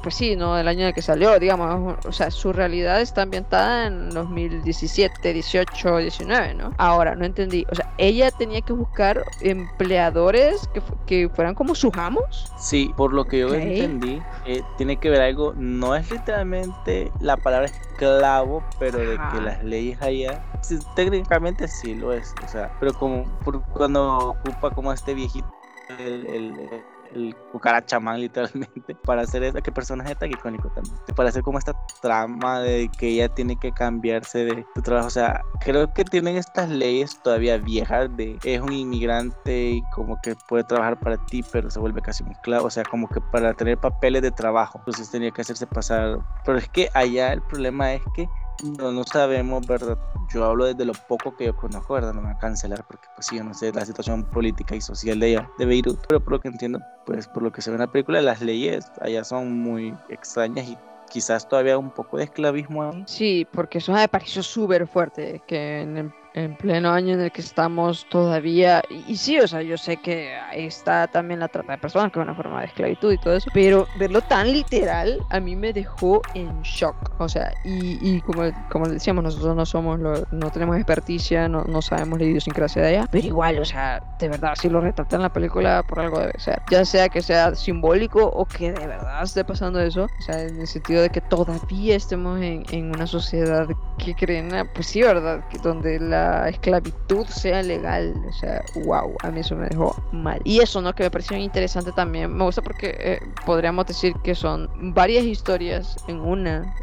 pues sí, no el año en el que salió, digamos, o sea, su realidad está ambientada en 2017, 18, 19, ¿no? Ahora, no entendí. O sea, ella tenía que buscar empleadores que, que fueran como sus amos. Sí, por lo que yo entendí, eh, tiene que ver algo, no es literalmente la palabra esclavo, pero de que las leyes allá técnicamente sí lo es, o sea, pero como cuando ocupa como este viejito el, el, el cucarachamán literalmente para hacer eso, que personaje tan icónico también, para hacer como esta trama de que ella tiene que cambiarse de, tu trabajo, o sea, creo que tienen estas leyes todavía viejas de es un inmigrante y como que puede trabajar para ti, pero se vuelve casi un esclavo, o sea, como que para tener papeles de trabajo, entonces tenía que hacerse pasar, pero es que allá el problema es que no, no sabemos, ¿verdad? Yo hablo desde lo poco que yo conozco, ¿verdad? No me va a cancelar porque, pues sí, yo no sé la situación política y social de allá, de Beirut, pero por lo que entiendo, pues por lo que se ve en la película, las leyes allá son muy extrañas y quizás todavía un poco de esclavismo. Sí, porque eso me pareció súper fuerte, que en en pleno año en el que estamos todavía, y, sí, o sea, yo sé que ahí está también la trata de personas, que es una forma de esclavitud y todo eso, pero verlo tan literal a mí me dejó en shock, o sea, y, y como, como decíamos, nosotros no somos, no tenemos experticia, no, no sabemos la idiosincrasia de allá, pero igual, o sea, de verdad, si lo retratan en la película, por algo debe ser, ya sea que sea simbólico o que de verdad esté pasando eso, o sea, en el sentido de que todavía estemos en, en una sociedad que creen, pues sí, ¿verdad? Que donde la esclavitud sea legal. O sea, wow, a mí eso me dejó mal. Y eso, ¿no? Que me pareció interesante también. Me gusta porque eh, podríamos decir que son varias historias en una.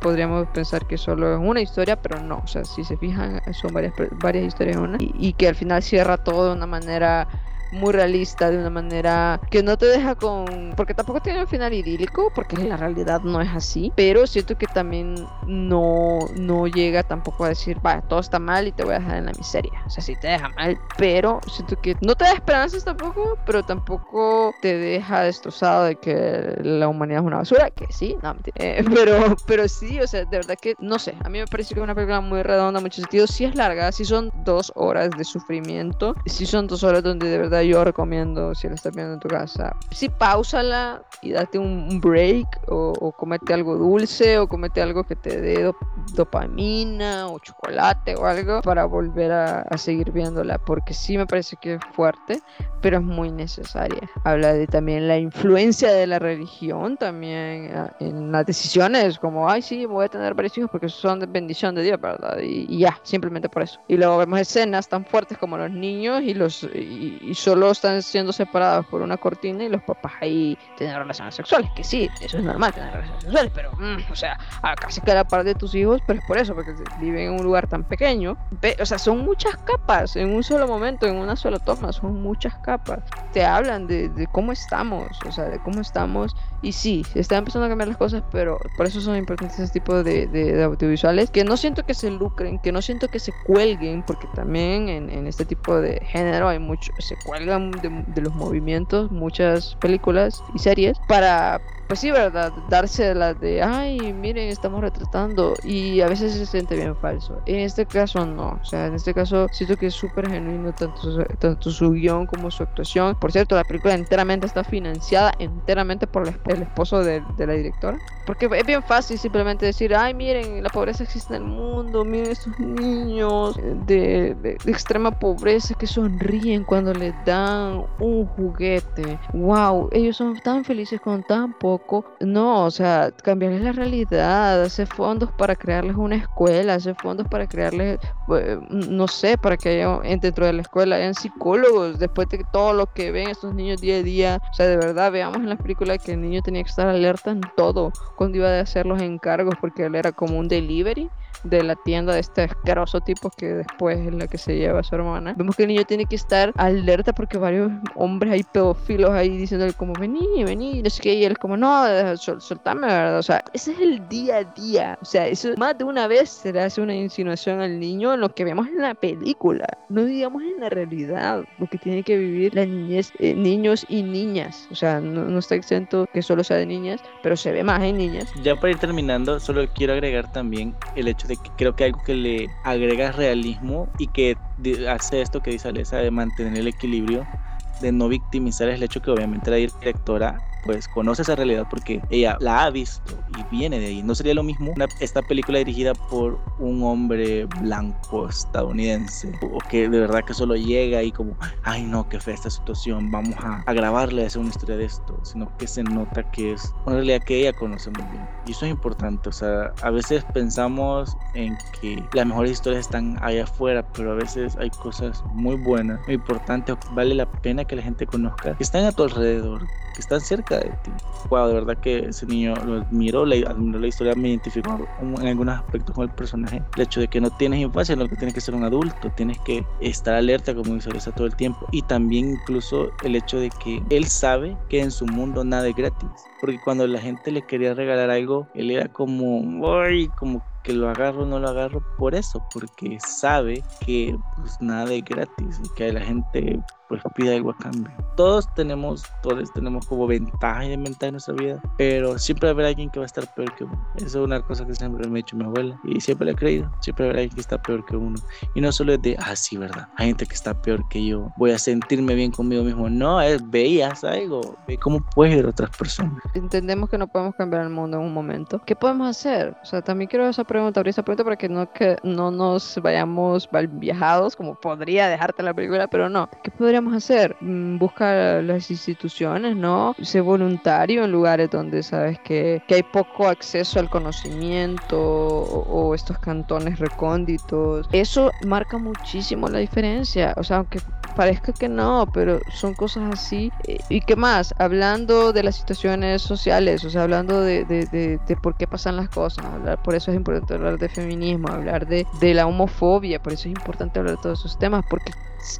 Podríamos pensar que solo es una historia, pero no. O sea, si se fijan, son varias, varias historias en una. Y, y que al final cierra todo de una manera muy realista, de una manera que no te deja con... Porque tampoco tiene un final idílico, porque en la realidad no es así, pero siento que también no, no llega tampoco a decir, va, todo está mal y te voy a dejar en la miseria. O sea, sí te deja mal, pero siento que no te da esperanzas tampoco, pero tampoco te deja destrozado de que la humanidad es una basura, que sí, no, eh, pero, pero sí, o sea, de verdad que, no sé, a mí me parece que es una película muy redonda en muchos sentidos, sí es larga, sí son dos horas de sufrimiento, sí son dos horas donde de verdad yo recomiendo, si la estás viendo en tu casa, sí pausala y date un, break o, o, comete algo dulce o comete algo que te dé dopamina o chocolate o algo para volver a, a seguir viéndola, porque sí me parece que es fuerte, pero es muy necesaria. Habla de también la influencia de la religión también en las decisiones, como, ay, sí, voy a tener varios hijos porque son de bendición de Dios, ¿verdad? Y, ya, simplemente por eso. Y luego vemos escenas tan fuertes como los niños y los y, solo están siendo separados por una cortina y los papás ahí tienen relaciones sexuales, que sí, eso es normal tener relaciones sexuales, pero, mm, o sea, casi cada par de tus hijos, pero es por eso, porque viven en un lugar tan pequeño. o sea, son muchas capas en un solo momento, en una sola toma, son muchas capas te hablan de, cómo estamos, o sea, de cómo estamos. Y sí, está empezando a cambiar las cosas, pero por eso son importantes ese tipo de, audiovisuales, que no siento que se lucren, que no siento que se cuelguen, porque también en, este tipo de género hay mucho, se cuelgan de los movimientos muchas películas y series para pues sí, ¿verdad? Darse la de, ay, miren, estamos retratando y a veces se siente bien falso. En este caso no, o sea, en este caso siento que es súper genuino tanto, tanto su guion como su actuación. Por cierto, la película enteramente está financiada enteramente por el, esposo de, la directora. Porque es bien fácil simplemente decir, ay, miren, la pobreza existe en el mundo, miren estos niños de, de extrema pobreza que sonríen cuando les dan un juguete. Wow, ellos son tan felices con tan poco no, o sea, cambiarles la realidad, hacer fondos para crearles una escuela, hacer fondos para crearles, eh, no sé, para que haya dentro de la escuela hayan psicólogos, después de todo lo que ven estos niños día a día, o sea, de verdad, veamos en la película que el niño tenía que estar alerta en todo, cuando iba a hacer los encargos, porque él era como un delivery de la tienda de este asqueroso tipo que después es la que se lleva a su hermana. Vemos que el niño tiene que estar alerta porque varios hombres hay pedófilos ahí diciéndole como vení, vení, no sé qué, y él como no, soltame, ¿verdad? O sea, ese es el día a día. O sea, eso más de una vez se le hace una insinuación al niño en lo que vemos en la película, no digamos en la realidad, lo que tiene que vivir la niñez, eh, niños y niñas. O sea, no, no está exento que solo sea de niñas, pero se ve más en niñas. Ya para ir terminando, solo quiero agregar también el hecho de creo que algo que le agrega realismo y que hace esto que dice Alesa de mantener el equilibrio, de no victimizar el hecho que obviamente la directora pues conoce esa realidad porque ella la ha visto y viene de ahí. No sería lo mismo esta película dirigida por un hombre blanco estadounidense o que de verdad que solo llega y como, ay no, qué fea esta situación, vamos a, a grabarle, a hacer una historia de esto, sino que se nota que es una realidad que ella conoce muy bien. Y eso es importante, o sea, a veces pensamos en que las mejores historias están allá afuera, pero a veces hay cosas muy buenas, muy importantes, vale la pena que la gente conozca, que están a tu alrededor, que están cerca de ti. Wow, de verdad que ese niño lo admiró, le admiró la historia, me identificó en algunos aspectos con el personaje. El hecho de que no tienes infancia, no que tienes que ser un adulto, tienes que estar alerta, como dice Lisa, todo el tiempo. Y también incluso el hecho de que él sabe que en su mundo nada es gratis. Porque cuando la gente le quería regalar algo, él era como, ¡ay! Como que lo agarro no lo agarro por eso, porque sabe que pues nada es gratis y que la gente pues pide algo a cambio. Todos tenemos, todos tenemos como ventaja y desventaja en nuestra vida, pero siempre va a haber alguien que va a estar peor que uno. Eso es una cosa que siempre me ha dicho mi abuela y siempre le he creído. Siempre va a haber alguien que está peor que uno. Y no solo es de, ah, sí, verdad, hay gente que está peor que yo, voy a sentirme bien conmigo mismo. No, es veías algo, ve cómo puedes ver otras personas. Entendemos que no podemos cambiar el mundo en un momento. ¿Qué podemos hacer? O sea, también quiero esa pregunta, abrir esa pregunta para que no, que no nos vayamos mal viajados, como podría dejarte la película, pero no. ¿Qué podríamos hacer? Mm, busca las instituciones, ¿no? Sé voluntario en lugares donde sabes que, que hay poco acceso al conocimiento o, o, estos cantones recónditos. Eso marca muchísimo la diferencia. O sea, aunque parezca que no, pero son cosas así. Eh, ¿Y qué más? Hablando de las situaciones sociales, o sea, hablando de, de, de, por qué pasan las cosas, hablar, por eso es importante hablar de feminismo, hablar de, de la homofobia, por eso es importante hablar de todos esos temas, porque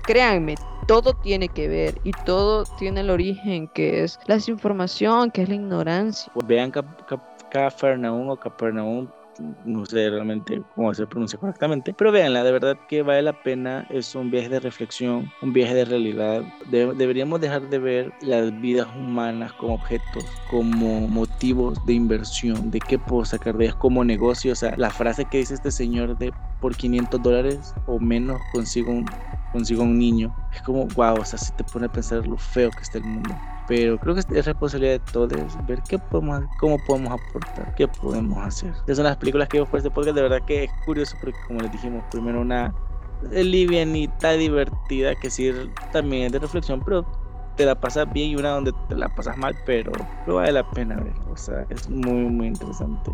créanme, todo tiene que ver y todo tiene el origen que es la desinformación, que es la ignorancia. Vean o Capernaum no sé realmente cómo se pronuncia correctamente, pero véanla, de verdad que vale la pena, es un viaje de reflexión, un viaje de realidad. deberíamos dejar de ver las vidas humanas como objetos, como motivos de inversión, de qué puedo sacar de ellas como negocio. O sea, la frase que dice este señor de por 500 dólares o menos consigo un, consigo un niño, es como, wow, o sea, si te pone a pensar lo feo que está el mundo pero creo que es responsabilidad de todos ver qué podemos, cómo podemos aportar, qué podemos hacer. Esas son las películas que yo por este podcast, de verdad que es curioso porque como les dijimos, primero una livianita, divertida, que sí también es de reflexión, pero te la pasas bien y una donde te la pasas mal, pero, pero vale la pena ver, o sea, es muy, muy interesante.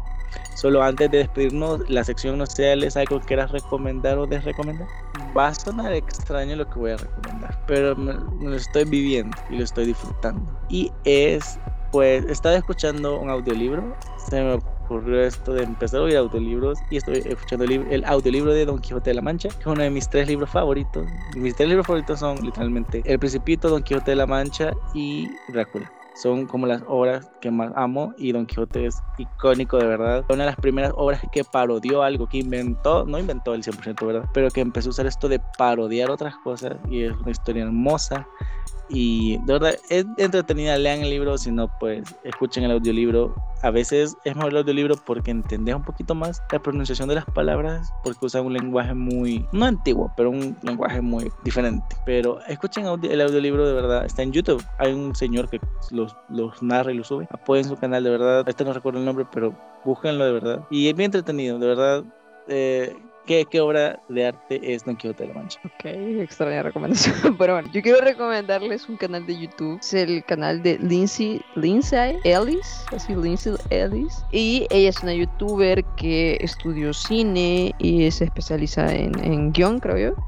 Solo antes de despedirnos, la sección no sé, ¿les algo que quieras recomendar o desrecomendar? Va a sonar extraño lo que voy a recomendar, pero me, lo estoy viviendo y lo estoy disfrutando. Y es, pues, estaba escuchando un audiolibro, se me ocurrió esto de empezar a oír audiolibros y estoy escuchando el, el, audiolibro de Don Quijote de la Mancha, que es uno de mis tres libros favoritos. Mis tres libros favoritos son literalmente El Principito, Don Quijote de la Mancha y Drácula son como las obras que más amo y Don Quijote es icónico de verdad. Una de las primeras obras que parodió algo, que inventó, no inventó el 100%, ¿verdad? Pero que empezó a usar esto de parodiar otras cosas y es una historia hermosa y de verdad es entretenida, lean el libro, si no pues escuchen el audiolibro. A veces es mejor el audiolibro porque entendés un poquito más la pronunciación de las palabras, porque usan un lenguaje muy, no antiguo, pero un lenguaje muy diferente. Pero escuchen el audiolibro de verdad, está en YouTube. Hay un señor que los, los narra y los sube. Apoyen su canal, de verdad. Este no recuerdo el nombre, pero búsquenlo de verdad. Y es bien entretenido, de verdad. Eh, ¿Qué, obra de arte es Don Quijote de la Mancha? Ok, extraña recomendación. Pero bueno, yo quiero recomendarles un canal de YouTube. Es el canal de Lindsay, Lindsay Ellis. Así, Lindsay Ellis. Y ella es una youtuber que estudió cine y se especializa en, en guion, creo yo.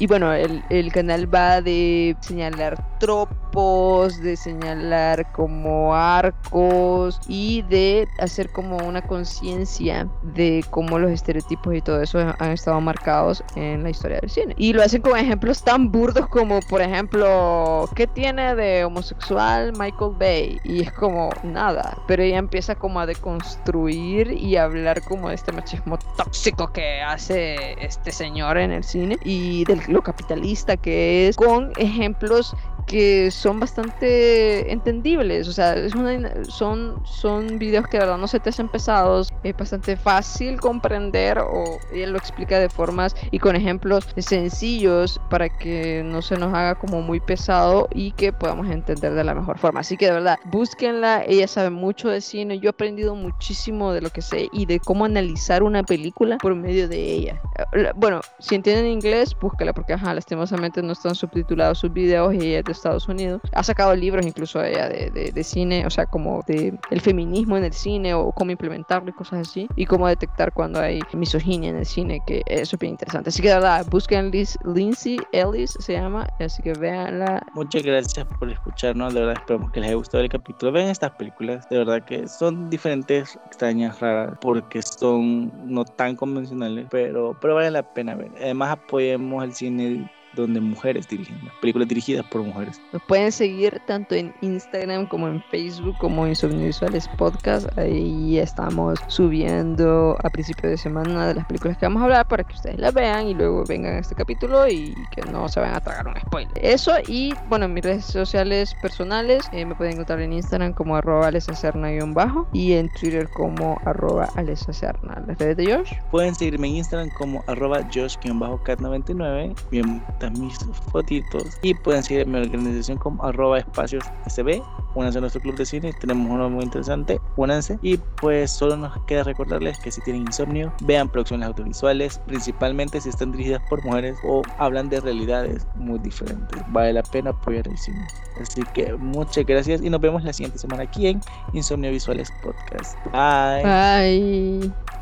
Y bueno, el, el, canal va de señalar tropos, de señalar como arcos y de hacer como una conciencia de cómo los estereotipos y todo eso han estado marcados en la historia del cine. Y lo hacen con ejemplos tan burdos como, por ejemplo, ¿qué tiene de homosexual Michael Bay? Y es como nada, pero ella empieza como a deconstruir y hablar como de este machismo tóxico que hace este señor en el cine y del lo capitalista que es, con ejemplos que son bastante entendibles, o sea, es una, son, son videos que de verdad no se te hacen pesados, es bastante fácil comprender o él lo explica de formas y con ejemplos sencillos para que no se nos haga como muy pesado y que podamos entender de la mejor forma. Así que de verdad, búsquenla, ella sabe mucho de cine, yo he aprendido muchísimo de lo que sé y de cómo analizar una película por medio de ella. Bueno, si entienden inglés, búsquela porque ajá, lastimosamente no están subtitulados sus videos y ella Estados Unidos. Ha sacado libros incluso ella de, de, cine, o sea, como de el feminismo en el cine o cómo implementarlo y cosas así. Y cómo detectar cuando hay misoginia en el cine, que eso es bien interesante. Así que de verdad, busquen Liz, Lindsay Ellis, se llama, así que véanla. Muchas gracias por escucharnos, de verdad esperamos que les haya gustado el capítulo. Ven estas películas, de verdad que son diferentes, extrañas, raras, porque son no tan convencionales, pero, pero vale la pena ver. Además apoyemos el cine donde mujeres dirigen, películas dirigidas por mujeres. Nos pueden seguir tanto en Instagram como en Facebook como en Visuales Podcast. Ahí estamos subiendo a principio de semana de las películas que vamos a hablar para que ustedes las vean y luego vengan a este capítulo y que no se vayan a tragar un spoiler. Eso y bueno, en mis redes sociales personales eh, me pueden encontrar en Instagram como arroba bajo y en Twitter como arroba alesacerna. ¿Las redes de Josh? Pueden seguirme en Instagram como arroba josh-cat99. Bien mis fotitos. Y pueden seguir mi organización como arroba espacios sb únanse a nuestro club de cine. Tenemos uno muy interesante. Únanse. Y pues solo nos queda recordarles que si tienen insomnio vean producciones audiovisuales principalmente si están dirigidas por mujeres o hablan de realidades muy diferentes. Vale la pena apoyar el cine. Así que muchas gracias y nos vemos la siguiente semana aquí en Insomnio Visuales Podcast. Bye. Bye